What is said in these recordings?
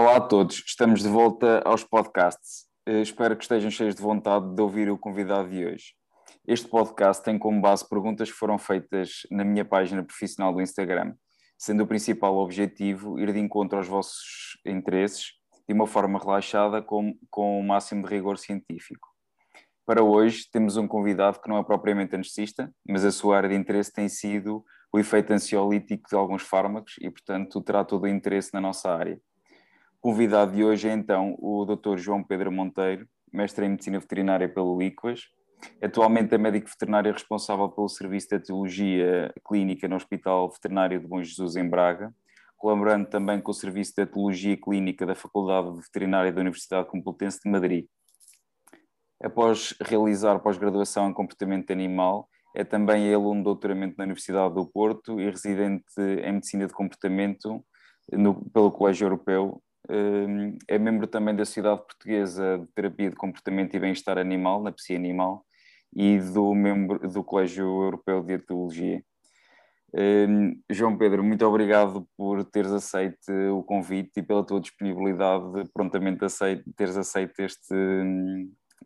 Olá a todos, estamos de volta aos podcasts. Uh, espero que estejam cheios de vontade de ouvir o convidado de hoje. Este podcast tem como base perguntas que foram feitas na minha página profissional do Instagram, sendo o principal objetivo ir de encontro aos vossos interesses de uma forma relaxada com, com o máximo de rigor científico. Para hoje temos um convidado que não é propriamente anestesista, mas a sua área de interesse tem sido o efeito ansiolítico de alguns fármacos e, portanto, terá todo o interesse na nossa área. Convidado de hoje é então o Dr. João Pedro Monteiro, mestre em Medicina Veterinária pelo LICUAS. Atualmente é médico veterinário responsável pelo Serviço de Etologia Clínica no Hospital Veterinário de Bom Jesus, em Braga, colaborando também com o Serviço de Etologia Clínica da Faculdade Veterinária da Universidade Complutense de Madrid. Após realizar pós-graduação em comportamento animal, é também aluno de doutoramento na Universidade do Porto e residente em Medicina de Comportamento no, pelo Colégio Europeu. Hum, é membro também da Sociedade Portuguesa de Terapia de Comportamento e Bem-Estar Animal, na PSI Animal, e do, membro, do Colégio Europeu de Etologia. Um, João Pedro, muito obrigado por teres aceito o convite e pela tua disponibilidade, prontamente aceito, teres aceito este,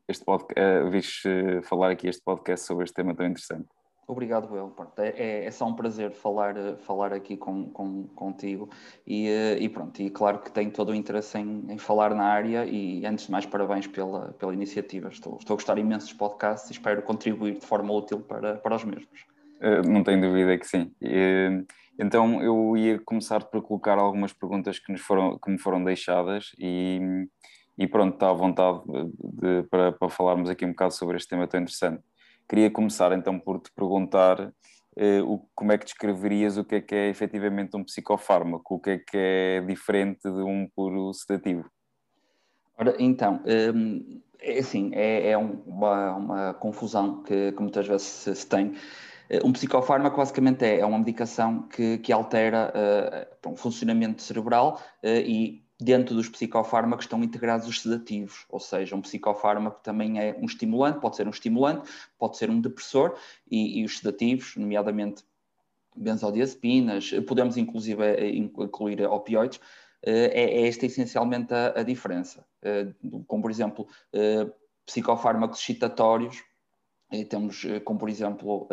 este podcast, uh, vires uh, falar aqui este podcast sobre este tema tão interessante. Obrigado, eu. É, é, é, só um prazer falar, falar aqui com, com, contigo e, eh, e pronto, e claro que tenho todo o interesse em, em, falar na área e antes de mais parabéns pela, pela iniciativa. Estou, estou a gostar imenso dos podcasts e espero contribuir de forma útil para, para os mesmos. Uh, não tenho dúvida que sim. Então eu ia começar por colocar algumas perguntas que, nos foram, que me foram deixadas e, e pronto, está à vontade de, para, para falarmos aqui um bocado sobre este tema tão interessante. Queria começar então por te perguntar eh, o, como é que descreverias o que é que é efetivamente um psicofármaco, o que é que é diferente de um puro sedativo? Ora, então, hum, é assim, é, é uma, uma, confusão que, que muitas vezes se, tem. Eh, um psicofármaco basicamente é, é uma medicação que, que altera uh, um funcionamento cerebral uh, e dentro dos psicofármacos estão integrados os sedativos, ou seja, um psicofármaco também é um estimulante, pode ser um estimulante, pode ser um depressor, e, e os sedativos, nomeadamente benzodiazepinas, podemos inclusive eh, incluir opioides, eh, é, é esta essencialmente a, a, diferença. Eh, como, por exemplo, psicofármacos excitatórios, temos como, por exemplo,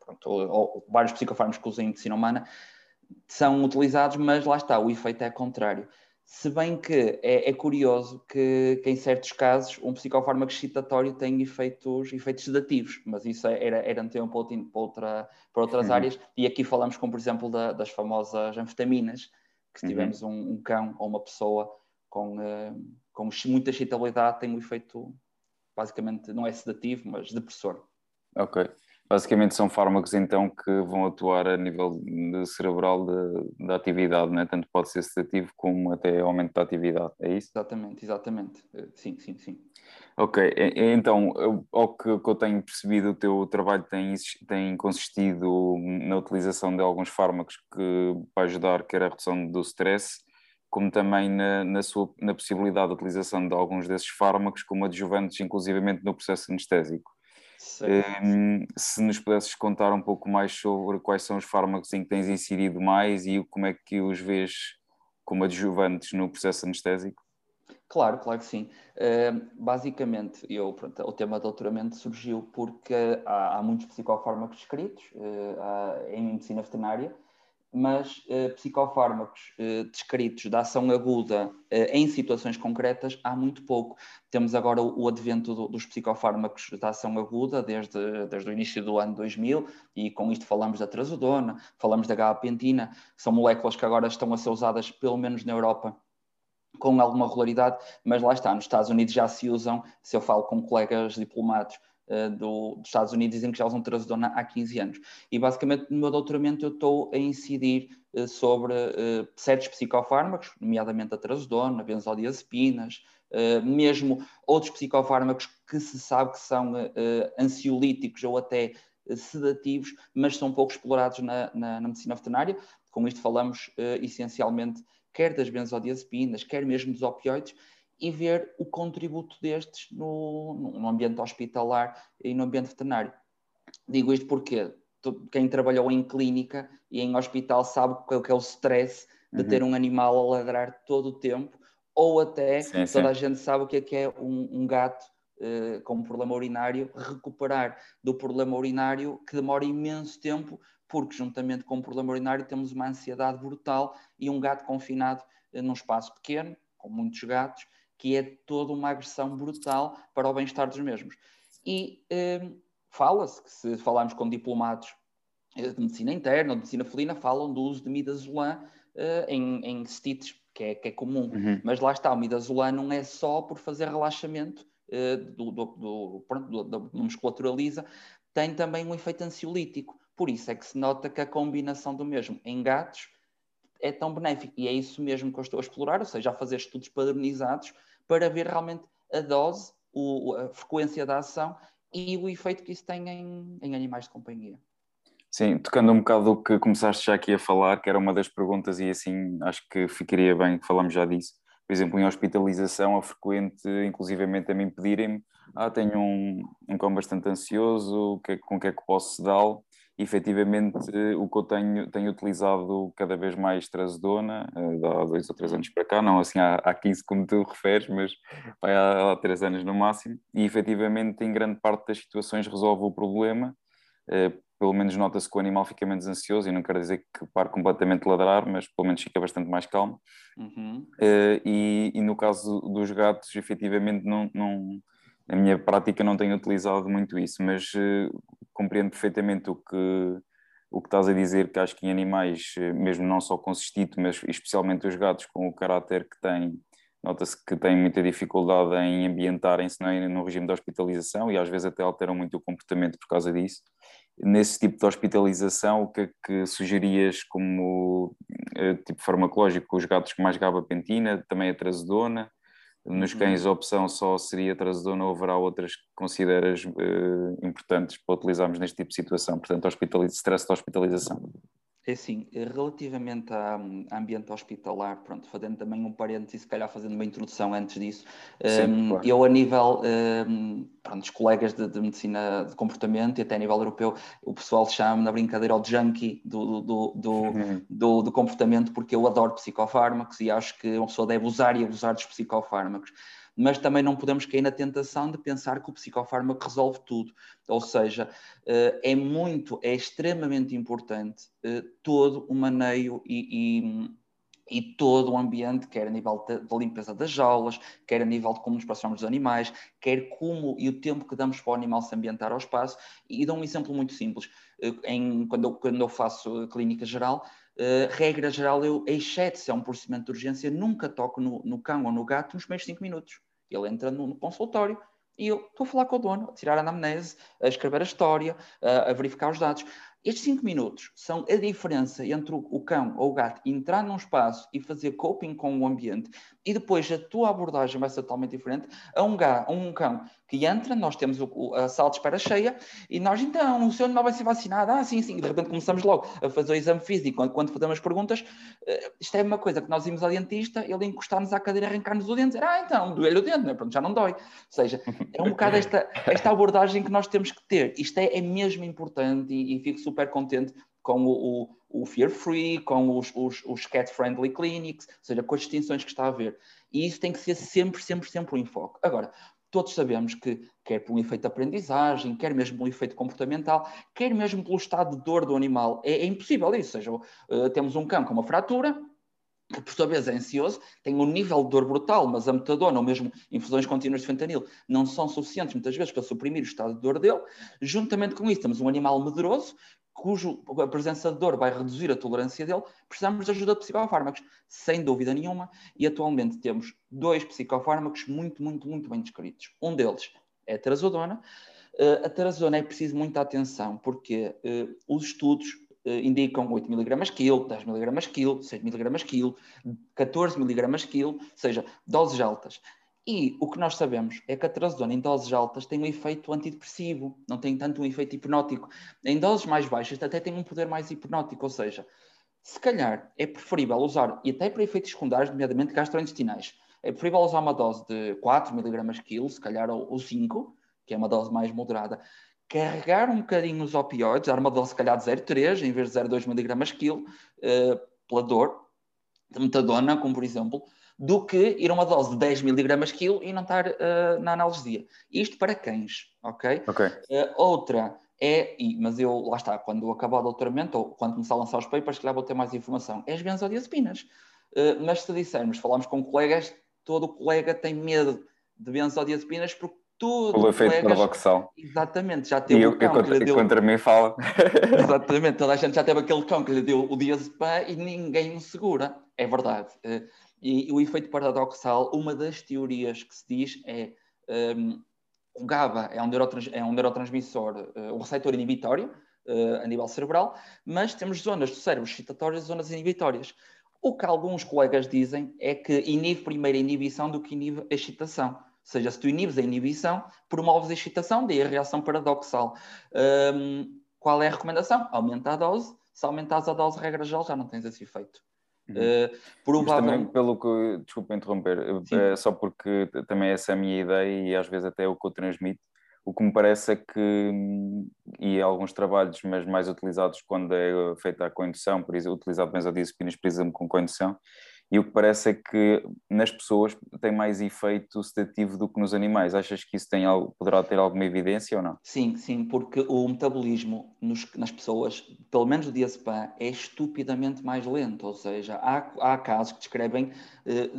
pronto, vários psicofármacos que usam em medicina humana, são utilizados, mas lá está, o efeito é contrário. Se bem que é, é curioso que, que, em certos casos, um psicofármaco excitatório tem efeitos, efeitos sedativos, mas isso é, era, era um tema para, outra, para, outra, para outras uhum. áreas. E aqui falamos, como por exemplo, da, das famosas anfetaminas, que se uhum. tivermos uhum. um, um, cão ou uma pessoa com, uh, com muita excitabilidade, tem um efeito, basicamente, não é sedativo, mas depressor. Ok. Basicamente são fármacos então que vão atuar a nível cerebral da atividade, né? tanto pode ser sedativo como até aumento da atividade, é isso? Exatamente, exatamente. Eh, sim, sim, sim. Ok, então, ao que, eu tenho percebido, o teu trabalho tem, tem consistido na utilização de alguns fármacos que para ajudar quer a redução do stress, como também na, na, sua, na possibilidade de utilização de alguns desses fármacos como adjuvantes, inclusivamente no processo anestésico. Um, se nos pudesses contar um pouco mais sobre quais são os fármacos em que tens incidido mais e como é que os vês como adjuvantes no processo anestésico? Claro, claro que sim. Uh, basicamente, eu, pronto, o tema de doutoramento surgiu porque há, há muitos psicofármacos escritos uh, em medicina veterinária mas uh, psicofármacos uh, descritos da ação aguda uh, em situações concretas há muito pouco. Temos agora o, o advento do, dos psicofármacos da ação aguda desde, desde o início do ano 2000 e com isto falamos da trazodona, falamos da gabapentina, são moléculas que agora estão a ser usadas pelo menos na Europa com alguma regularidade, mas lá está, nos Estados Unidos já se usam, se eu falo com colegas diplomados uh, do, dos Estados Unidos dizem que já usam trazodona há 15 anos. E basicamente no meu doutoramento eu estou a incidir uh, sobre uh, certos psicofármacos, nomeadamente a trazodona, benzodiazepinas, mesmo outros psicofármacos que se sabe que são ansiolíticos ou até sedativos, mas são pouco explorados na, na, na medicina veterinária. Com isto falamos essencialmente quer das benzodiazepinas, quer mesmo dos opioides, e ver o contributo destes no, no ambiente hospitalar e no ambiente veterinário. Digo isto porque quem trabalhou em clínica e em hospital sabe o que é o stress de uhum. ter um animal a ladrar todo o tempo, ou até sim, toda sim. a gente sabe o que é que é um, um gato uh, com um problema urinário, recuperar do problema urinário que demora imenso tempo, porque juntamente com o problema urinário temos uma ansiedade brutal e um gato confinado uh, num espaço pequeno, com muitos gatos, que é toda uma agressão brutal para o bem-estar dos mesmos. E uh, fala-se que se falarmos com diplomados de medicina interna ou de medicina felina, falam do uso de midazolam uh, em, em que é, que é comum. Uhum. Mas lá está, o midazolam não é só por fazer relaxamento uh, do, do, do, pronto, do musculatura lisa, tem também um efeito ansiolítico. Por isso é que se nota que a combinação do mesmo em gatos é tão benéfico. E é isso mesmo que eu estou a explorar, ou seja, a fazer estudos padronizados para ver realmente a dose, o, a frequência da ação e o efeito que isso tem em, em animais de companhia. Sim, tocando um bocado do que começaste já aqui a falar, que era uma das perguntas, e assim acho que ficaria bem que falamos já disso. Por exemplo, em hospitalização, é frequente, inclusivamente a mim pedirem-me: Ah, tenho um, um cão bastante ansioso, que, com o que é que posso dá-lo? Efetivamente, o que eu tenho, tenho utilizado cada vez mais trazedona, eh, há dois ou três anos para cá, não assim há, há 15 como tu referes, mas vai há, há três anos no máximo, e efetivamente, em grande parte das situações, resolve o problema eh, pelo menos nota-se que o animal fica menos ansioso, e não quero dizer que pare completamente de ladrar, mas pelo menos fica bastante mais calmo. Uhum. Uh, e, e, no caso dos gatos, efetivamente, não, não, a minha prática não tenho utilizado muito isso, mas uh, compreendo perfeitamente o que, o que estás a dizer, que acho que em animais, eh, mesmo não só com cistido, mas especialmente os gatos, com o caráter que têm, nota-se que têm muita dificuldade em ambientarem-se é? no regime de hospitalização e às vezes até alteram muito o comportamento por causa disso nesse tipo de hospitalização, o que é que sugerias como uh, tipo farmacológico? Os gatos com mais gabapentina, também a trazedona? Nos uhum. cães a opção só seria trazedona ou haverá outras que consideras uh, importantes para utilizarmos neste tipo de situação? Portanto, stress de hospitalização. É assim, relativamente à ambiente hospitalar, pronto, fazendo também um parênteses, se calhar fazendo uma introdução antes disso, Sim, um, claro. eu a nível, um, pronto, os colegas de, de, medicina de comportamento e até a nível europeu, o pessoal chama na brincadeira ao junkie do, do, do, uhum. do, do comportamento, porque eu adoro psicofármacos e acho que uma pessoa deve usar e abusar dos psicofármacos mas também não podemos cair na tentação de pensar que o psicofármaco resolve tudo. Ou seja, eh, é muito, é extremamente importante eh, todo o maneio e, e e todo o ambiente, quer a nível da limpeza das jaulas, quer a nível de como nos aproximamos dos animais, quer como e o tempo que damos para o animal se ambientar ao espaço. E dou um exemplo muito simples. Eh, em, quando, eu, quando eu faço clínica geral, uh, regra geral, eu, exceto se é um procedimento de urgência, nunca toco no, no cão ou no gato nos primeiros 5 minutos. Ele entra no, no consultório e eu estou a falar com o dono, a tirar a anamnese, a escrever a história, a, a verificar os dados. Estes 5 minutos são a diferença entre o, cão ou o gato entrar num espaço e fazer coping com o ambiente e depois a tua abordagem vai ser totalmente diferente a um, gato, a um cão que entra, nós temos o, a sala de espera cheia e nós então, o seu animal vai ser vacinado, ah sim, sim, e de repente começamos logo a fazer o exame físico, quando, quando fazemos perguntas, uh, isto é uma coisa que nós íamos ao dentista, ele encostar-nos à cadeira, arrancar-nos o dente, dizer, ah então, doeu-lhe o dente, né? Pronto, já não dói. Ou seja, é um bocado esta, esta abordagem que nós temos que ter. Isto é, é mesmo importante e, e fico super contente com o, o, o Fear Free, com os, os, os Cat Friendly Clinics, ou seja, com as distinções que está a haver. E isso tem que ser sempre, sempre, sempre o enfoque. Agora, todos sabemos que, quer por um efeito de aprendizagem, quer mesmo por um efeito comportamental, quer mesmo pelo estado de dor do animal, é, é impossível isso. Ou seja, uh, temos um cão com uma fratura, que por sua vez é ansioso, tem um nível de dor brutal, mas a metadona ou mesmo infusões contínuas de fentanil não são suficientes muitas vezes para suprimir o estado de dor dele. Juntamente com isso, temos um animal medroso cujo a presença de dor vai reduzir a tolerância dele, precisamos de ajuda de psicofármacos, sem dúvida nenhuma, e atualmente temos dois psicofármacos muito, muito, muito bem descritos. Um deles é a trazodona. Uh, a trazodona é preciso muita atenção, porque uh, os estudos uh, indicam 8 mg quilo, 10 mg quilo, 6 mg quilo, 14 mg quilo, ou seja, doses altas. E o que nós sabemos é que a trazodona em doses altas tem um efeito antidepressivo, não tem tanto um efeito hipnótico. Em doses mais baixas até tem um poder mais hipnótico, ou seja, se calhar é preferível usar, e até para efeitos secundários, nomeadamente gastrointestinais, é preferível usar uma dose de 4 mg quilo, se calhar ou 5, que é uma dose mais moderada, carregar um bocadinho os opioides, dar uma dose se calhar de 0,3 em vez de 0,2 mg quilo, uh, pela dor, de metadona, como por exemplo, do que ir a uma dose de 10 miligramas quilo e não estar uh, na analgesia. Isto para cães, ok? Uh, outra é, e, mas eu, lá está, quando acabar o doutoramento, ou quando começar a lançar os papers, que lá vou ter mais informação, é as benzodiazepinas. Uh, mas se dissermos, falamos com colegas, todo colega tem medo de benzodiazepinas porque todo o efeito paradoxal. Exatamente, já teve e cão eu, deu... contra mim fala. Exatamente, toda a gente já teve aquele cão que lhe deu o diazepam e ninguém o segura. É verdade. E o efeito paradoxal, uma das teorias que se diz é um, o GABA é um, neurotrans, é um neurotransmissor, uh, um receptor inibitório uh, a nível cerebral, mas temos zonas do cérebro excitatórias e zonas inibitórias. O que alguns colegas dizem é que inibe primeiro a inibição do que inibe a excitação. Ou seja, se tu inibes a inibição, promoves a excitação, daí a reação paradoxal. Um, qual é a recomendação? Aumenta a dose. Se aumentares a dose, regra geral, já não tens esse efeito. Uh, provavelmente... também pelo que, desculpa interromper, é só porque também essa é a minha ideia e às vezes até é o que eu transmito. O que me parece é que, e alguns trabalhos, mas mais utilizados quando é feita a condução, por exemplo, utilizado benzodiazepinas, por exemplo, com condução, e o que parece é que nas pessoas tem mais efeito sedativo do que nos animais. Achas que isso tem algo, poderá ter alguma evidência ou não? Sim, sim, porque o metabolismo nos, nas pessoas, pelo menos o diazepam, é estupidamente mais lento. Ou seja, há, há casos que descrevem eh,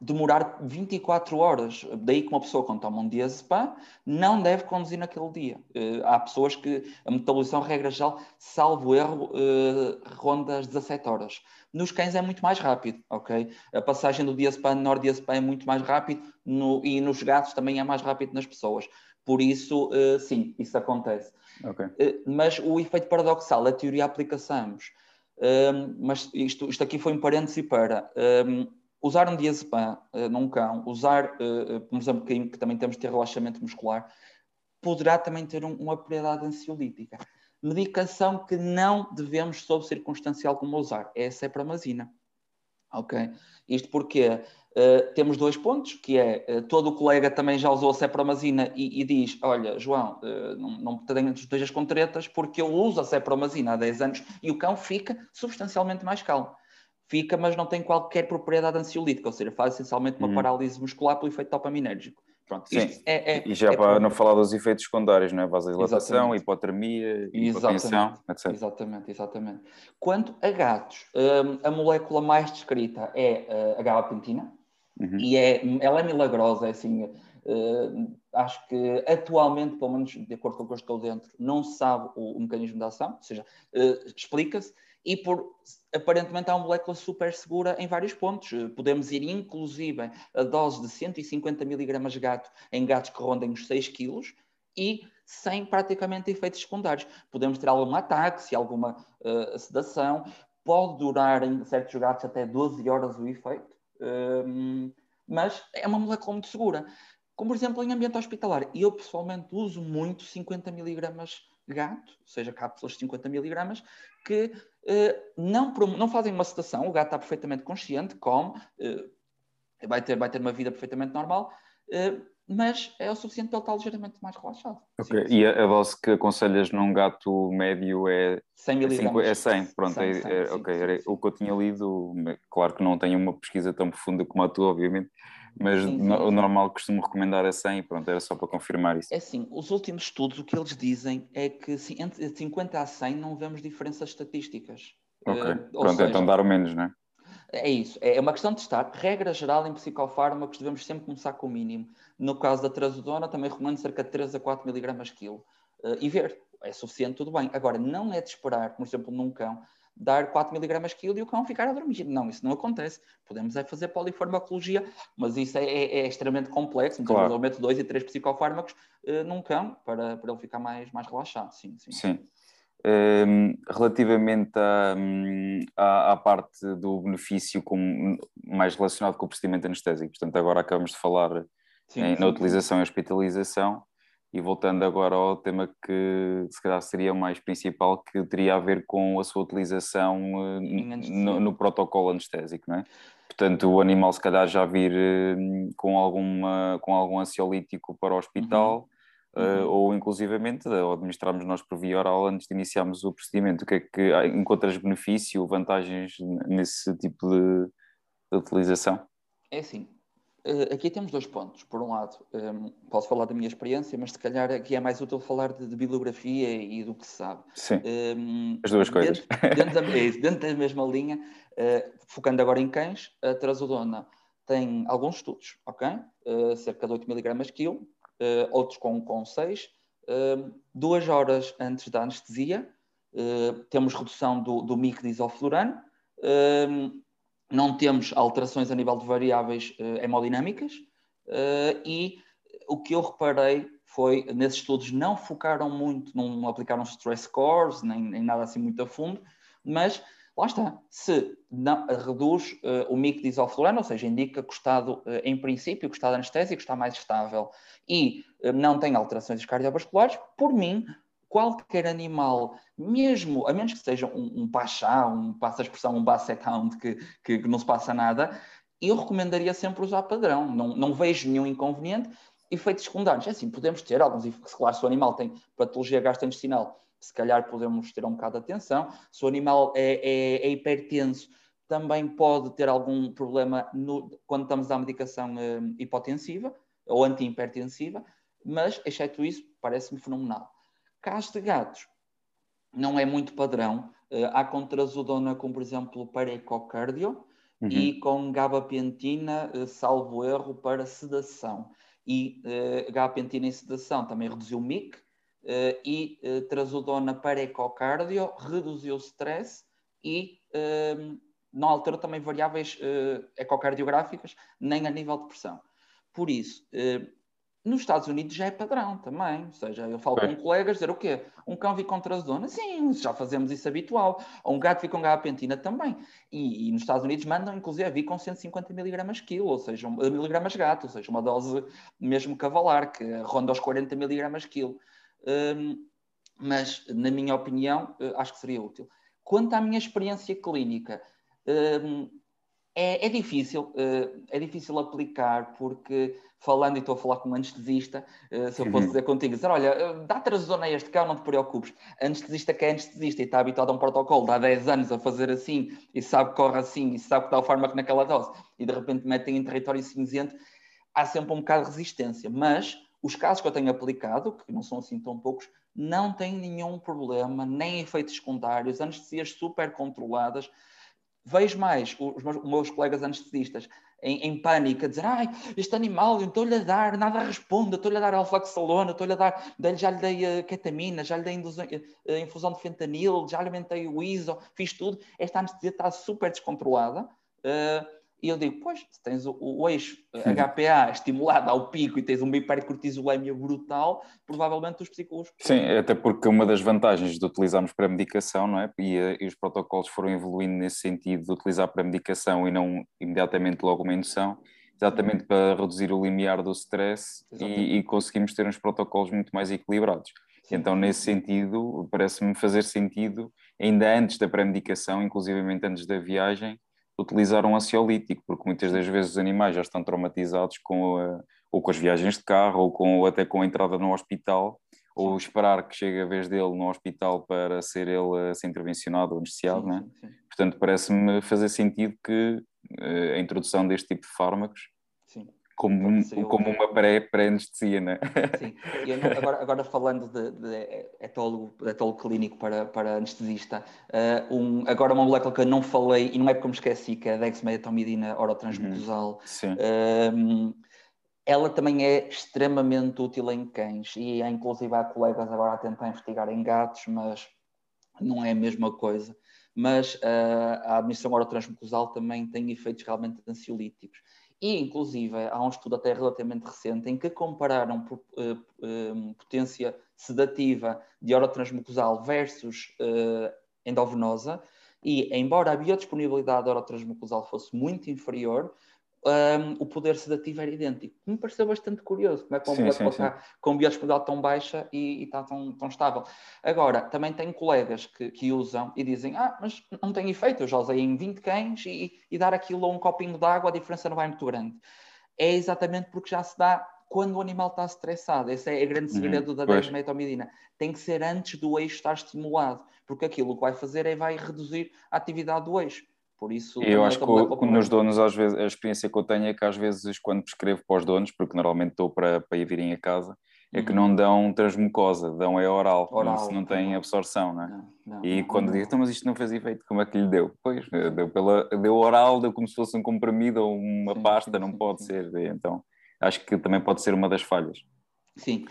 demorar 24 horas. Daí que uma pessoa, quando toma um diazepam, não deve conduzir naquele dia. Eh, há pessoas que a metabolização, regra geral, salvo erro, eh, ronda as 17 horas. Nos cães é muito mais rápido, ok? A passagem do diazepam menor diazepam é muito mais rápido no, e nos gatos também é mais rápido nas pessoas. Por isso, uh, sim, isso acontece. Okay. Uh, mas o efeito paradoxal, a teoria aplica-se ambos. Um, mas isto, isto aqui foi um parêntese para um, usar um diazepam uh, num cão, usar, por exemplo, que, que, também temos de ter relaxamento muscular, poderá também ter um, uma propriedade ansiolítica medicação que não devemos, sob circunstância alguma, usar. É a cepramazina. Ok? Isto porque uh, temos dois pontos, que é, uh, todo o colega também já usou a cepramazina e, e diz, olha, João, uh, não, não te estejas com tretas, porque eu uso a cepramazina há 10 anos e o cão fica substancialmente mais calmo. Fica, mas não tem qualquer propriedade ansiolítica, ou seja, faz essencialmente uma hum. parálise muscular pelo efeito dopaminérgico. Pronto, Sim. É, é, e já é para não falar dos efeitos secundários, não é? Vasodilatação, hipotermia, hipotensão, etc. Exatamente, exatamente. Quanto a gatos, um, a molécula mais descrita é uh, a gabapentina uhum. e é, ela é milagrosa, é assim, uh, acho que atualmente, pelo menos de acordo com o que eu estou dentro, não se sabe o, o mecanismo de ação, ou seja, uh, explica-se, e por aparentemente há uma molécula super segura em vários pontos. Podemos ir inclusive a dose de 150 miligramas de gato em gatos que rondem os 6 quilos e sem praticamente efeitos secundários. Podemos ter algum ataque, alguma uh, sedação, pode durar em certos gatos até 12 horas o efeito, uh, mas é uma molécula muito segura. Como, por exemplo, em ambiente hospitalar. Eu, pessoalmente, uso muito 50 miligramas gato, ou seja, cápsulas de 50 miligramas, que não, não fazem uma sedação, o gato está perfeitamente consciente, come, uh, vai, ter, vai ter uma vida perfeitamente normal, uh, mas é o suficiente para ele estar ligeiramente mais relaxado. Ok, sim, e a, a, dose que aconselhas num gato médio é 100 miligramas? É 100, pronto, 100, 100, é, é, ok, era o que eu tinha lido, claro que não tenho uma pesquisa tão profunda como a tua, obviamente, mas sim, sim. o normal costumo recomendar é 100 pronto, era só para confirmar isso. É assim, os últimos estudos, o que eles dizem é que entre 50 a 100 não vemos diferenças estatísticas. Ok, uh, pronto, seja, então dar o menos, não é? É isso, é uma questão de estar. Regra geral, em psicofármacos, devemos sempre começar com o mínimo. No caso da trazodona, também recomendo cerca de 3 a 4 miligramas quilo. Uh, e ver, é suficiente, tudo bem. Agora, não é de esperar, por exemplo, num cão, dar 4 miligramas quilo e o cão ficar a dormir. Não, isso não acontece. Podemos é fazer polifarmacologia, mas isso é, é, é extremamente complexo. Então, claro. eu meto 2 e 3 psicofármacos uh, num cão para, para ele ficar mais, mais relaxado. Sim, sim. sim. Um, ehm, relativamente à, à, à, parte do benefício com, mais relacionado com o procedimento anestésico, portanto, agora acabamos de falar sim, em, sim, na utilização e hospitalização. E voltando agora ao tema que se calhar seria o mais principal, que teria a ver com a sua utilização eh, no, no, protocolo anestésico, não é? Portanto, o animal se calhar já vir eh, com, alguma, com algum ansiolítico para o hospital, uhum. Uh, uhum. ou inclusivamente administrarmos nós por via oral antes de iniciarmos o procedimento. O que é que encontras benefício, vantagens nesse tipo de, da utilização? É assim, eh, aqui temos dois pontos. Por um lado, um, posso falar da minha experiência, mas se calhar aqui é mais útil falar de, de bibliografia e do que se sabe. Sim. Um, As duas coisas. Dentro, dentro, da, é dentro, da, mesma linha, uh, focando agora em cães, a trazodona tem alguns estudos, ok? Uh, cerca de 8 mg quilo, uh, outros com, com 6. duas horas antes da anestesia, temos redução do, do de isoflurano não temos alterações a nível de variáveis uh, hemodinâmicas uh, e o que eu reparei foi, nesses estudos não focaram muito, não aplicaram stress scores, nem, nem nada assim muito a fundo, mas lá está, se não, reduz uh, o mic de isoflurano, ou seja, indica que o estado, em princípio, o estado anestésico está mais estável e não tem alterações cardiovasculares, por mim, qualquer animal, mesmo, a menos que seja um, um pachá, um passa a expressão, um basset hound, que, que, que, não se passa nada, eu recomendaria sempre usar padrão. Não, não vejo nenhum inconveniente. Efeitos secundários, é assim, podemos ter alguns, se claro, se o animal tem patologia gastrointestinal, se calhar podemos ter um bocado de atenção. Se o animal é, é, é hipertenso, também pode ter algum problema no, quando estamos à medicação eh, hipotensiva ou antihipertensiva, mas, exceto isso, parece-me fenomenal. Caso de gatos, não é muito padrão. Uh, há contrazodona com, por exemplo, para ecocardio uhum. e com gabapentina, uh, salvo erro, para sedação. E uh, gabapentina em sedação também reduziu o MIC uh, e uh, trazodona para ecocardio reduziu o stress e não alterou também variáveis ecocardiográficas nem a nível de pressão. Por isso, nos Estados Unidos já é padrão também, ou seja, eu falo com colegas dizer o quê? Um cão vi com trazodona? Sim, já fazemos isso habitual. Ou um gato vi com gabapentina também. E, e, nos Estados Unidos mandam, inclusive, a vir com 150 miligramas quilo, ou seja, miligramas gato, ou seja, uma dose mesmo cavalar, que ronda os 40 miligramas quilo. Um, mas, na minha opinião, eh, acho que seria útil. Quanto à minha experiência clínica, um, é, é, difícil, eh, é difícil aplicar porque falando e estou a falar com um anestesista, uh, se eu fosse uhum. dizer contigo, dizer, olha, eh, dá trazodona a este cão, não te preocupes. Anestesista que é anestesista e está habituado a um protocolo, dá 10 anos a fazer assim, e sabe que corre assim, e sabe que dá o fármaco naquela dose, e de repente metem em território cinzento, há sempre um bocado de resistência. Mas os casos que eu tenho aplicado, que não são assim tão poucos, não têm nenhum problema, nem efeitos secundários, anestesias super controladas. Vejo mais os meus, os meus colegas anestesistas em, em pânico, a dizer, ai, este animal, estou-lhe a dar, nada responde, estou-lhe a dar alfaxalona, estou-lhe a dar, já lhe dei uh, ketamina, já lhe dei indusão, uh, infusão de fentanil, já lhe aumentei o ISO, fiz tudo, esta anestesia está super descontrolada. Uh, e eu digo, pois, se tens o, o eixo HPA estimulado ao pico e tens uma hipercortisolemia brutal, provavelmente os psicólogos... Sim, até porque uma das vantagens de utilizarmos pré-medicação, não é? E, e, os protocolos foram evoluindo nesse sentido de utilizar pré-medicação e não imediatamente logo uma indução, exatamente para reduzir o limiar do stress e, e, conseguimos ter uns protocolos muito mais equilibrados. Então, nesse sentido, parece-me fazer sentido, ainda antes da pré-medicação, inclusivamente antes da viagem, utilizar um ansiolítico, porque muitas das vezes os animais já estão traumatizados com a, ou com as viagens de carro, ou, com, ou até com a entrada no hospital, ou esperar que chegue a vez dele no hospital para ser ele a ser intervencionado ou anestesiado, né? Portanto, parece-me fazer sentido que uh, a introdução deste tipo de fármacos como, como uma pré-anestesia, pré né? Sim, e não, agora, agora falando de, de etólogo, de etólogo clínico para, para anestesista, uh, um, agora uma molécula que eu não falei, e não é porque me esqueci, que é a dexmedetomidina orotransmucosal. Uhum. Uh, ela também é extremamente útil em cães, e inclusive há colegas agora a tentar investigar em gatos, mas não é a mesma coisa. Mas uh, a administração orotransmucosal também tem efeitos realmente ansiolíticos e, inclusive, há um estudo até relativamente recente em que compararam uh, uh, potência sedativa de orotransmucosal versus uh, endovenosa, e, embora a biodisponibilidade da orotransmucosal fosse muito inferior, um, o poder sedativo era idêntico. Me pareceu bastante curioso como é que uma molécula está com biodisponibilidade tão baixa e, e está tão, tão, estável. Agora, também tenho colegas que, que, usam e dizem: Ah, mas não tem efeito, eu já usei em 20 cães e, e dar aquilo a um copinho de água, a diferença não vai muito grande. É exatamente porque já se dá quando o animal está estressado. Esse é o grande uhum, segredo uhum, da desmetomidina. Tem que ser antes do eixo estar estimulado, porque aquilo que vai fazer é vai reduzir a atividade do eixo Por isso, eu acho que nos donos, às vezes, a experiência que eu tenho é que às vezes, quando prescrevo para os donos, porque normalmente estou para, para ir virem a casa, é que uhum. não dão transmucosa, dão é oral, oral isso não tem absorção, não é? Não, não, e quando não. digo, então, mas isto não fez efeito, como é que lhe deu? Pois, deu, pela, deu oral, deu como se fosse um comprimido ou uma sim, pasta, sim, não sim, pode ser. Então, acho que também pode ser uma das falhas. Sim.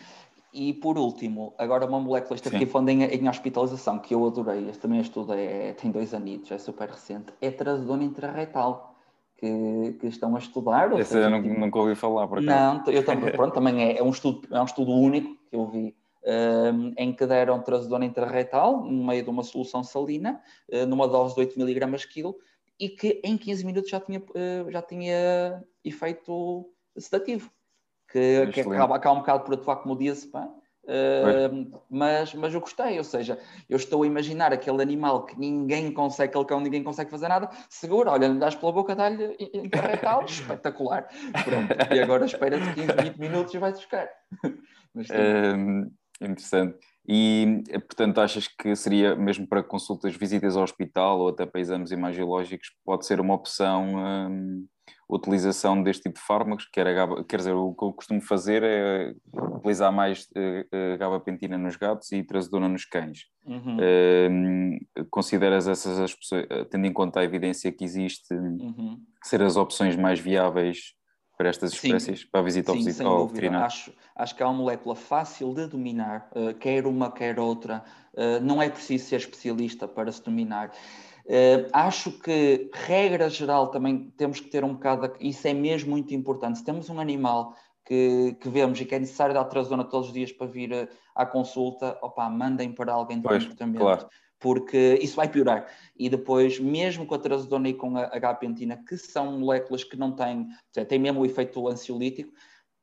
E por último, agora uma molécula, esta aqui falando em, em, hospitalização, que eu adorei, este também estudo é, tem dois anitos, é super recente, é trazodona intrarretal que, que estão a estudar. Esse seja, eu não, tipo, nunca ouvi falar, por acaso. Não, eu também, pronto, também é, é, um estudo, é um estudo único que eu vi, um, em que deram trazodona intrarretal, no meio de uma solução salina, uh, numa dose de 8 mg quilo, e que em 15 minutos já tinha, uh, já tinha efeito sedativo, que, que acaba, acaba um bocado por atuar como diazepam, Uh, mas, mas eu gostei, ou seja, eu estou a imaginar aquele animal que ninguém consegue, aquele cão ninguém consegue fazer nada, segura, olha, lhe das pela boca, dá-lhe interretal, espetacular. Pronto, e agora espera-te 15, 20 minutos e vai buscar. Mas, uh, interessante. E, portanto, achas que seria, mesmo para consultas, visitas ao hospital ou até para exames imagiológicos, pode ser uma opção um, utilização deste tipo de fármacos, quer, a, quer dizer, o que eu costumo fazer é utilizar mais uh, gabapentina nos gatos e trazodona nos cães. Uhum. Uh, consideras essas as tendo em conta a evidência que existe, uhum. ser as opções mais viáveis para estas espécies, sim. para a visita sim, ao, ao veterinário? Acho, acho que há uma molécula fácil de dominar, uh, quer uma, quer outra. Uh, não é preciso ser especialista para se dominar. Uh, acho que, regra geral, também temos que ter um bocado. Isso é mesmo muito importante. Se temos um animal que, que vemos e que é necessário dar trazona todos os dias para vir a, à consulta, opa, mandem para alguém de pois, comportamento. Claro. Porque isso vai piorar. E depois, mesmo com a trazodona e com a H-pentina, que são moléculas que não têm, têm mesmo o efeito ansiolítico,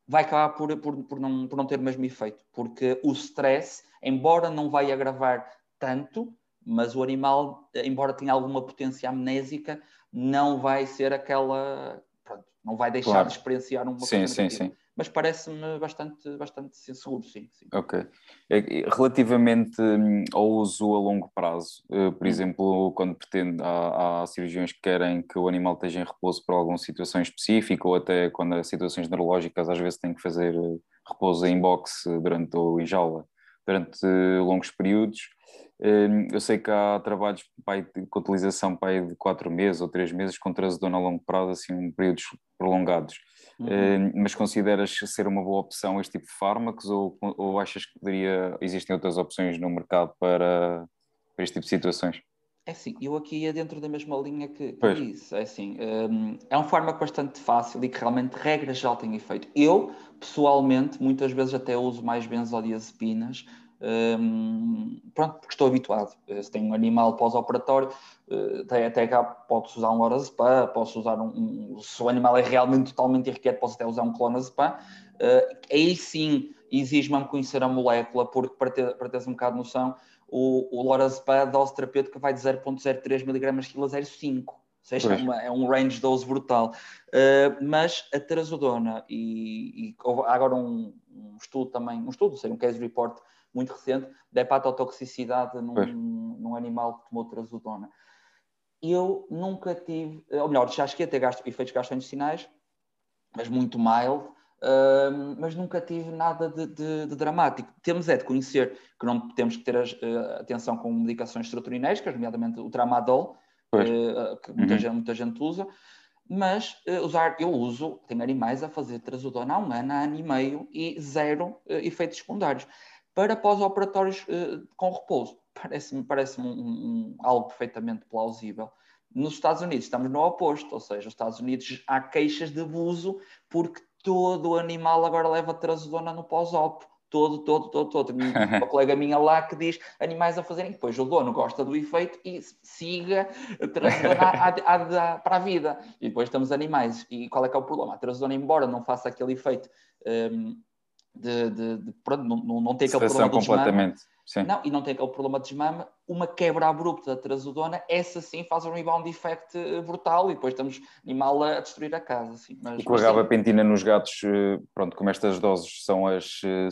vai acabar por, por, por, não, por não ter o mesmo efeito. Porque o stress, embora não vai agravar tanto, mas o animal, embora tenha alguma potência amnésica, não vai ser aquela. Pronto, não vai deixar claro. de experienciar uma sim, sim, sim. Mas parece-me bastante, bastante seguro, sim, sim. Ok. É relativamente hum, ao uso a longo prazo, eh, por hum. exemplo, quando pretende, há, há, cirurgiões que querem que o animal esteja em repouso por alguma situação específica, ou até quando há situações neurológicas, às vezes tem que fazer eh, repouso em boxe durante ou em jaula durante longos períodos eu sei que há trabalhos pai, com utilização pai, de quatro meses ou três meses com trazodona a longo prazo, assim, um períodos prolongados. Uhum. Hum, mas consideras ser uma boa opção este tipo de fármacos ou, ou achas que poderia, existem outras opções no mercado para, para este tipo de situações? É assim, eu aqui ia dentro da mesma linha que, que isso. É assim, um, é um fármaco bastante fácil e que realmente, regra já tem efeito. Eu, pessoalmente, muitas vezes até uso mais benzodiazepinas um, pronto, porque estou habituado. Eh, se tenho um animal pós-operatório, uh, até, até cá posso usar um lorazepam, posso usar um, um, Se o animal é realmente totalmente irrequieto, posso até usar um clonazepam. Uh, aí sim exige-me conhecer a molécula, porque para, ter, para teres um bocado de noção, o, o lorazepam, a dose terapêutica vai de 0,03 mg quilo a 0,5 ou seja, é, uma, é, um range de dose brutal. Uh, mas a terazodona, e, e há agora um, um, estudo também, um estudo, sei, um case report muito recente da hepatotoxicidade num, num animal que tomou trazodona. Eu nunca tive, ou melhor, já cheguei a ter gasto, efeitos gastrointestinais, mas muito mild, uh, mas nunca tive nada de, de, de, dramático. Temos é de conhecer que não temos que ter uh, atenção com medicações serotoninérgicas, nomeadamente o tramadol, uh, que muita, uhum. gente, muita gente usa, mas uh, usar, eu uso, tenho animais a fazer trazodona há um ano, há ano e meio, e zero uh, efeitos secundários para pós-operatórios uh, com repouso. Parece-me parece um, um, algo perfeitamente plausível. Nos Estados Unidos estamos no oposto, ou seja, nos Estados Unidos há queixas de abuso porque todo o animal agora leva trazodona no pós-op. Todo, todo, todo, todo. Uma colega minha lá que diz animais a fazerem. Depois o dono gosta do efeito e siga a trazodona para a vida. E depois estamos animais. E qual é que é o problema? A trazodona, embora não faça aquele efeito um, de, de, de pronto, não, não tem aquele problema de completamente. Sim. Não, e não tem aquele problema de desmame, uma quebra abrupta da trazodona, essa sim faz um rebound effect eh, brutal e depois estamos animal a destruir a casa. Assim. Mas, e com a gabapentina nos gatos, eh, pronto, como estas doses são as eh,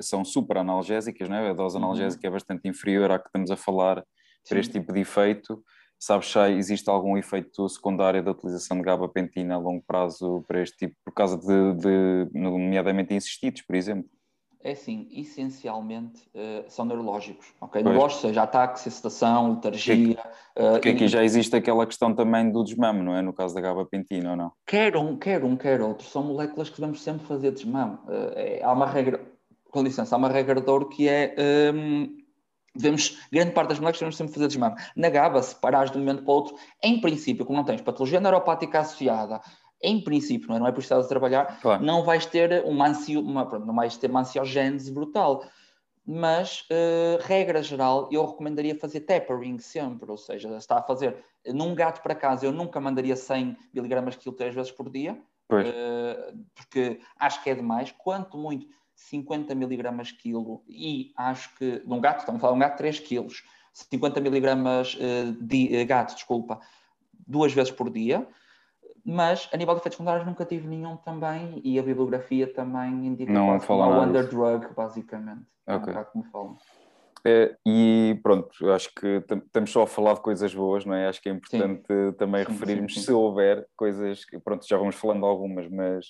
são super analgésicas, né? a dose uhum. analgésica uhum. é bastante inferior à que estamos a falar sim. para este tipo de efeito, Sabes se existe algum efeito secundário da utilização de gabapentina a longo prazo para este tipo, por causa de, de nomeadamente insistidos, por exemplo? É assim, essencialmente uh, são neurológicos, ok? Neurológicos, seja ataques, excitação, letargia. Porque, porque uh, aqui e... já existe aquela questão também do desmame, não é? No caso da gabapentina ou não? Quer um, quer um, quer outro. São moléculas que devemos sempre fazer desmame. Uh, é, há uma regra, com licença, há uma regra de ouro que é. Um, devemos, grande parte das moléculas devemos sempre fazer desmame. Na GABA, se parares de um momento para o outro, em princípio, como não tens patologia neuropática associada, em princípio, não é, não é por estar a trabalhar, claro. não vais ter uma, ansio, uma, não vais ter uma ansiogênese brutal. Mas, uh, regra geral, eu recomendaria fazer tapering sempre, ou seja, está a fazer num gato para casa, eu nunca mandaria 100 mg quilo três vezes por dia, uh, porque acho que é demais. Quanto muito, 50 mg quilo, e acho que, num gato, estamos a falar de um gato de 3 quilos, 50 mg uh, de gato, desculpa, duas vezes por dia mas a nível de efeitos secundários nunca tive nenhum também e a bibliografia também indica não quase como uma wonder drug, basicamente. Ok. É um como falam. É, e pronto, acho que estamos só a falar de coisas boas, não é? Acho que é importante sim. também sim, referirmos sim, se houver coisas que, pronto, já vamos falando algumas, mas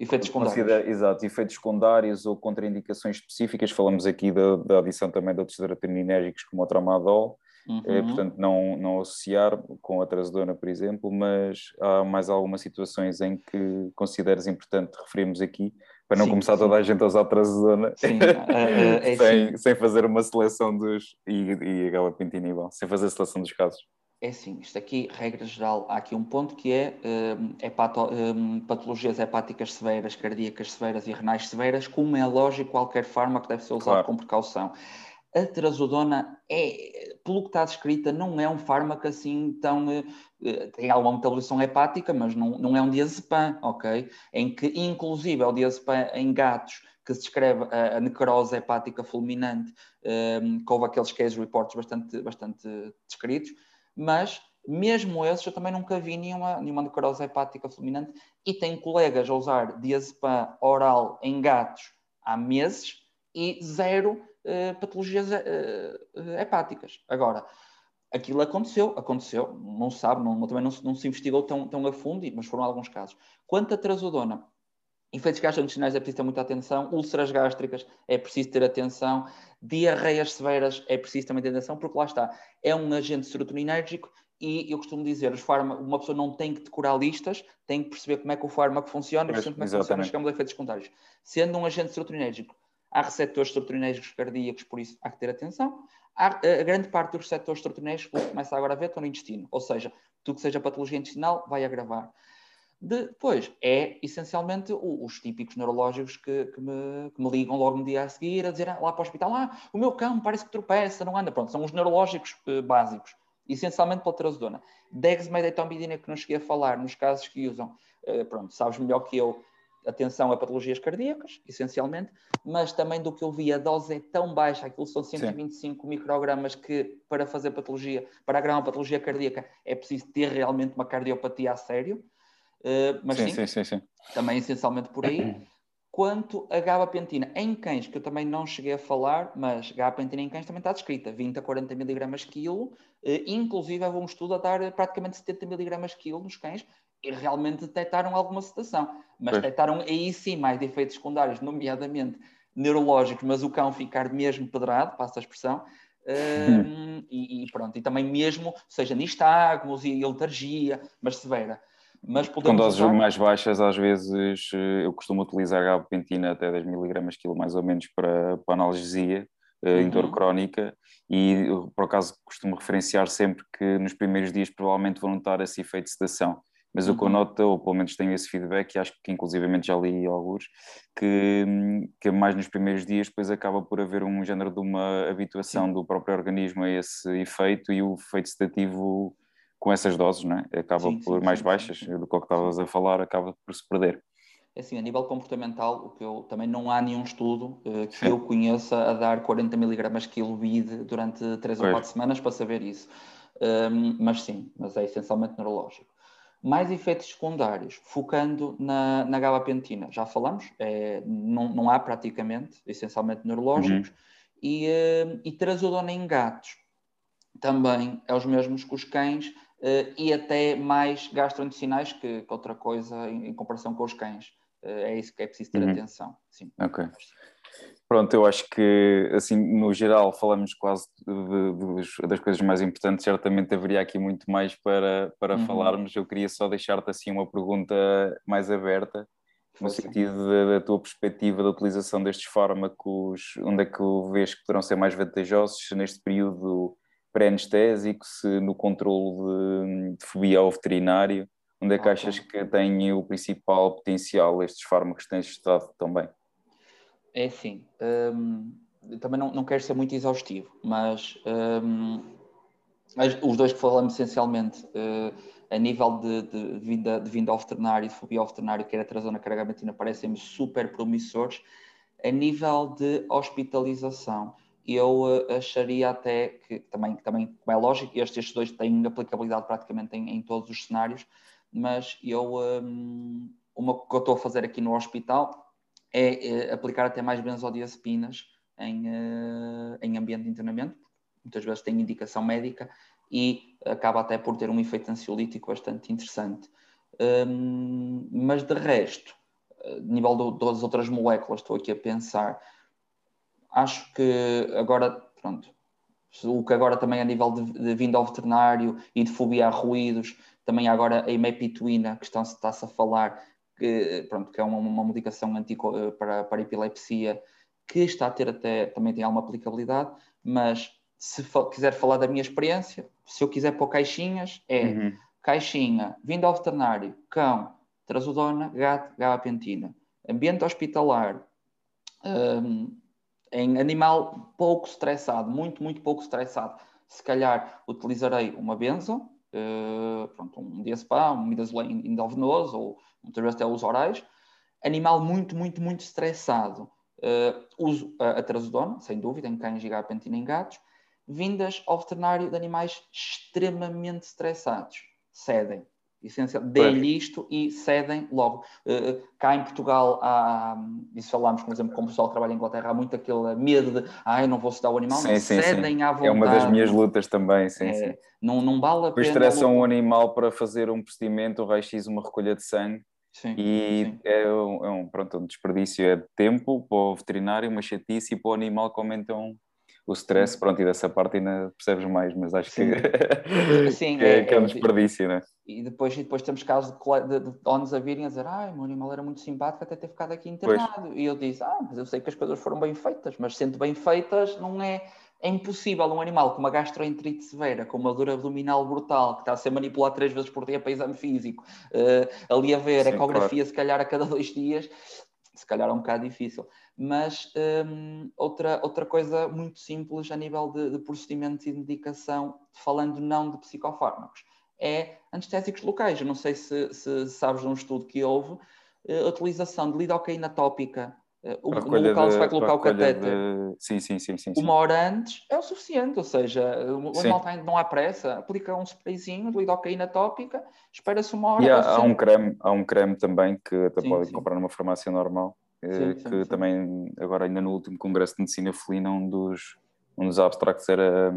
efeitos secundários. Exato, efeitos secundários ou contraindicações específicas. Falamos aqui da, da adição também de outros serotoninérgicos como o tramadol, é, uhum. É, portanto, não, não associar com a trazodona, por exemplo, mas há mais algumas situações em que consideras importante referirmos aqui, para não sim, começar sim. toda a gente a usar trazodona sim, uh, é sem, sem fazer uma seleção dos. e, e a igual, sem fazer a seleção dos casos. É sim, isto aqui, regra geral, há aqui um ponto que é um, hepato, um, patologias hepáticas severas, cardíacas severas e renais severas, como é lógico, qualquer fármaco deve ser usado claro. com precaução a trazodona é, pelo que está descrita, não é um fármaco assim tão. Eh, tem alguma metabolização hepática, mas não, não é um diazepam, ok? Em que, inclusive, é o diazepam em gatos que se descreve a, a necrose hepática fulminante, um, que houve aqueles case reports bastante, bastante descritos, mas mesmo esses eu também nunca vi nenhuma, nenhuma necrose hepática fulminante e tenho colegas a usar diazepam oral em gatos há meses e zero uh, patologias uh, hepáticas. Agora, aquilo aconteceu, aconteceu, não se sabe, não, também não, não, se investigou tão, tão a fundo, mas foram alguns casos. Quanto a trazodona, efeitos gastrointestinais é preciso ter muita atenção, úlceras gástricas é preciso ter atenção, diarreias severas é preciso também ter atenção, porque lá está, é um agente serotoninérgico e eu costumo dizer, fármacos, uma pessoa não tem que decorar listas, tem que perceber como é que o fármaco funciona e perceber como é que funciona chegamos a efeitos secundários. Sendo um agente serotoninérgico Há receptores serotoninérgicos cardíacos, por isso há que ter atenção. Há, a grande parte dos receptores serotoninérgicos, que começa agora a ver, estão no intestino. Ou seja, tudo que seja patologia intestinal vai agravar. Depois, é essencialmente os típicos neurológicos que, que, me, que, me, ligam logo no dia a seguir a dizer ah, lá para o hospital: ah, o meu cão parece que tropeça, não anda. Pronto, são os neurológicos uh, básicos, essencialmente pela trazodona. Dexmedetomidina, que não cheguei a falar, nos casos que usam, uh, pronto, sabes melhor que eu, atenção a patologias cardíacas, essencialmente, mas também do que eu vi, a dose é tão baixa, aquilo são 125 Sim. microgramas, que para fazer patologia, para agravar uma patologia cardíaca, é preciso ter realmente uma cardiopatia a sério. Uh, mas sim, sim, sim, sim, também essencialmente por aí. Quanto a gabapentina em cães, que eu também não cheguei a falar, mas gabapentina em cães também está descrita, 20 a 40 miligramas quilo, uh, inclusive houve um estudo a dar praticamente 70 miligramas quilo nos cães, e realmente detectaram alguma sedação, mas pois. detectaram aí sim mais efeitos secundários, nomeadamente neurológicos, mas o cão ficar mesmo pedrado, passa a expressão, um, e, e, pronto, e também mesmo, seja nistagmos e letargia, mas severa. Mas Com doses usar... mais baixas, às vezes eh, eu costumo utilizar gabapentina até 10 mg quilo, mais ou menos, para, para analgesia, uhum. em dor crónica, e por acaso costumo referenciar sempre que nos primeiros dias provavelmente vão notar esse efeito de sedação mas uhum. o que eu uhum. noto, ou pelo menos tenho esse feedback, e acho que inclusivamente já li alguns, que, que mais nos primeiros dias depois acaba por haver um género de uma habituação Sim. do próprio organismo a esse efeito e o efeito sedativo com essas doses, não é? Acaba sim, por sim, mais sim, baixas do que o que estavas a falar, acaba por se perder. É assim, a nível comportamental, o que eu também não há nenhum estudo uh, que eu conheça a dar 40 mg quilo BID durante 3 ou 4 semanas para saber isso. Um, mas sim, mas é essencialmente neurológico. Mais efeitos secundários, focando na, na gabapentina. Já falamos, é, não, não há praticamente, essencialmente neurológicos, uhum. e, uh, e trazodona em gatos. também é os mesmos que os cães e até mais gastrointestinais que, que outra coisa em, em, comparação com os cães. Uh, é isso que é preciso ter uhum. atenção. Sim. Ok. Pronto, eu acho que, assim, no geral, falamos quase de, de, das coisas mais importantes. Certamente haveria aqui muito mais para, para uhum. falarmos. Eu queria só deixar-te, assim, uma pergunta mais aberta, no sentido da, da, tua perspectiva da utilização destes fármacos, onde é que vês que poderão ser mais vantajosos neste período pré-anestésico, se no controle de, de, fobia ao veterinário, onde é que achas que tem o principal potencial estes fármacos que tens estado também? É assim, hum, também não, não quero ser muito exaustivo, mas hum, os dois que falamos essencialmente uh, a nível de, de, vinda, de vinda ao veterinário, de fobia ao veterinário, que era a trazona cargamentina, parecem-me super promissores. A nível de hospitalização, eu uh, acharia até que, também, também como é lógico, estes, dois têm aplicabilidade praticamente em, em todos os cenários, mas eu, um, uma que eu estou a fazer aqui no hospital é, é aplicar até mais benzodiazepinas em, uh, em ambiente de internamento, muitas vezes tem indicação médica e acaba até por ter um efeito ansiolítico bastante interessante. Um, mas de resto, nível do, das outras moléculas, estou aqui a pensar, acho que agora, pronto, o que agora também a nível de, de vinda ao veterinário e de fobia a ruídos, também agora a imepituina, que está-se está a falar, que, pronto, que é uma, uma medicação antico, eh, para, para epilepsia, que está a ter até, também tem alguma aplicabilidade, mas se quiser falar da minha experiência, se eu quiser pôr caixinhas, é uhum. caixinha, vindo ao veterinário, cão, trazodona, gato, gabapentina. Ambiente hospitalar, um, em animal pouco estressado, muito, muito pouco estressado, se calhar utilizarei uma benzo, uh, pronto, um diazepam, um midazolam endovenoso ou muitas vezes até os orais. Animal muito, muito, muito estressado. Uh, uso a, a trazodona, sem dúvida, em cães e gapentina em gatos. Vindas ao veterinário de animais extremamente estressados. Cedem. Essencial. Dê-lhe isto e cedem logo. Uh, cá em Portugal, há, isso falámos, por exemplo, como o pessoal que trabalha em Inglaterra, há muito aquele medo de ah, eu não vou cedar o animal, sim, sim, cedem sim. à vontade. É uma das minhas lutas também, sim, é, sim. Não, não vale a pena. estressam um animal para fazer um procedimento, um raio-x, uma recolha de sangue, Sim, e sim. É, um, é, um, pronto, um desperdício é de tempo para o veterinário, uma chatice e para o animal que aumentam o stress, pronto, e dessa parte ainda percebes mais, mas acho sim. que, sim, que, é, que é, um é, desperdício, né? E depois, e depois temos casos de, de, de donos a virem a dizer, o meu animal era muito simpático até ter ficado aqui internado. Pois. E eu disse, ah, mas eu sei que as coisas foram bem feitas, mas sendo bem feitas não é é impossível um animal com uma gastroenterite severa, com uma dor abdominal brutal, que está a ser manipulado três vezes por dia para exame físico, uh, ali a ver Sim, ecografia claro. se calhar a cada dois dias, se calhar é um bocado difícil. Mas um, outra, outra coisa muito simples a nível de, de procedimentos e de medicação, falando não de psicofármacos, é anestésicos locais. Eu não sei se, se sabes de um estudo que houve, uh, a utilização de lidocaína tópica o, no local se vai colocar o catéter de... sim, sim, sim, sim, uma hora antes é o suficiente, ou seja, o animal não há pressa, aplica um sprayzinho de lidocaína tópica, espera-se uma hora. E há, há, um creme, há um creme também que até sim, podem sim. comprar numa farmácia normal, eh, que também agora ainda no último congresso de medicina felina um dos um dos abstracts era,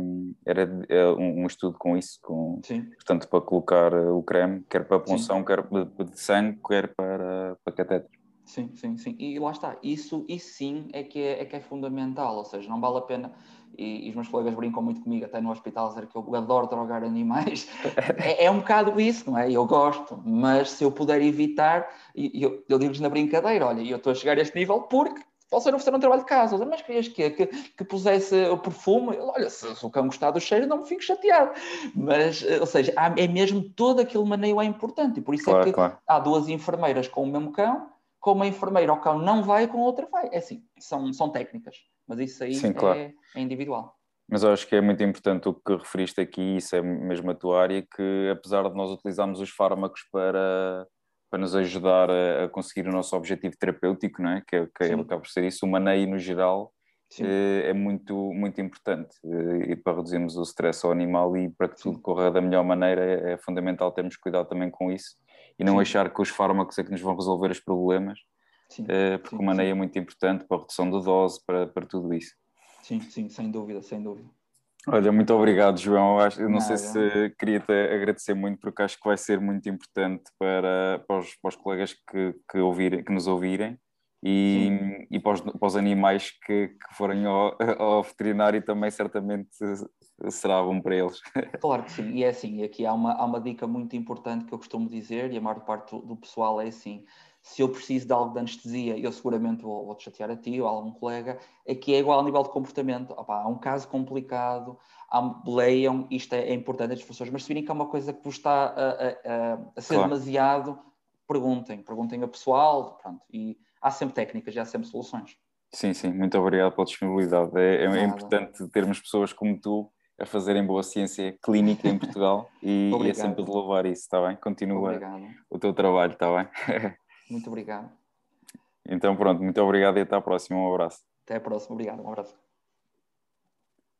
era é um estudo com isso, com, portanto, para colocar o creme, quer para punção, quer de sangue, quer para, para catéter. Sim, sim, sim. E lá está, isso, isso sim é que é, é que é fundamental, ou seja, não vale a pena, e, e, os meus colegas brincam muito comigo, até no hospital, dizer que eu adoro drogar animais. é, é, um bocado isso, não é? Eu gosto, mas se eu puder evitar, eu, eu digo-lhes na brincadeira, olha, eu estou a chegar a este nível porque posso oferecer um trabalho de casa. Mas querias que, que, que pusesse o perfume? Olha, se, se, o cão gostar do cheiro, não me fico chateado. Mas, eh, ou seja, há, é mesmo todo aquele maneio é importante. E por isso é claro, é que claro. há duas enfermeiras com o mesmo cão com uma enfermeira ao cão não vai, com outra vai. É assim, são, são técnicas, mas isso aí Sim, é, claro. é, individual. Mas eu acho que é muito importante o que referiste aqui, isso é mesmo a tua área, que apesar de nós utilizarmos os fármacos para, para nos ajudar a, a conseguir o nosso objetivo terapêutico, não é? que, é, que é, acaba por ser isso, o maneio no geral é, é muito, muito importante eh, e para reduzirmos o stress ao animal e para que tudo corra da melhor maneira é, é fundamental termos cuidado também com isso e não sim. achar que os fármacos é que nos vão resolver os problemas, sim, eh, porque sim, o maneio é muito importante para a redução da dose, para, para tudo isso. Sim, sim, sem dúvida, sem dúvida. Olha, muito obrigado, João. Eu, acho, eu não Nada. sei se queria te agradecer muito, porque acho que vai ser muito importante para, para, os, para os colegas que, que, ouvirem, que nos ouvirem e, e para, os, para, os, animais que, que forem ao, ao, veterinário também certamente será bom para eles. Claro que sim, e é assim, aqui há uma, há uma dica muito importante que eu costumo dizer, e a maior parte do, pessoal é assim, se eu preciso de algo de anestesia, eu seguramente vou, vou te chatear a ti ou a algum colega, aqui é igual ao nível de comportamento. Opa, há um caso complicado, há, leiam, isto é, é importante as pessoas, mas se virem que é uma coisa que vos está a, a, a ser claro. demasiado, perguntem, perguntem a pessoal, pronto, e há sempre técnicas, há sempre soluções. Sim, sim, muito obrigado pela disponibilidade. É, é, importante termos pessoas como tu a fazerem boa ciência clínica em Portugal e, e é sempre de louvar isso, está bem? Continua obrigado. o teu trabalho, está bem? Muito obrigado. Então pronto, muito obrigado e até à próxima. Um abraço. Até a próxima, obrigado. Um abraço.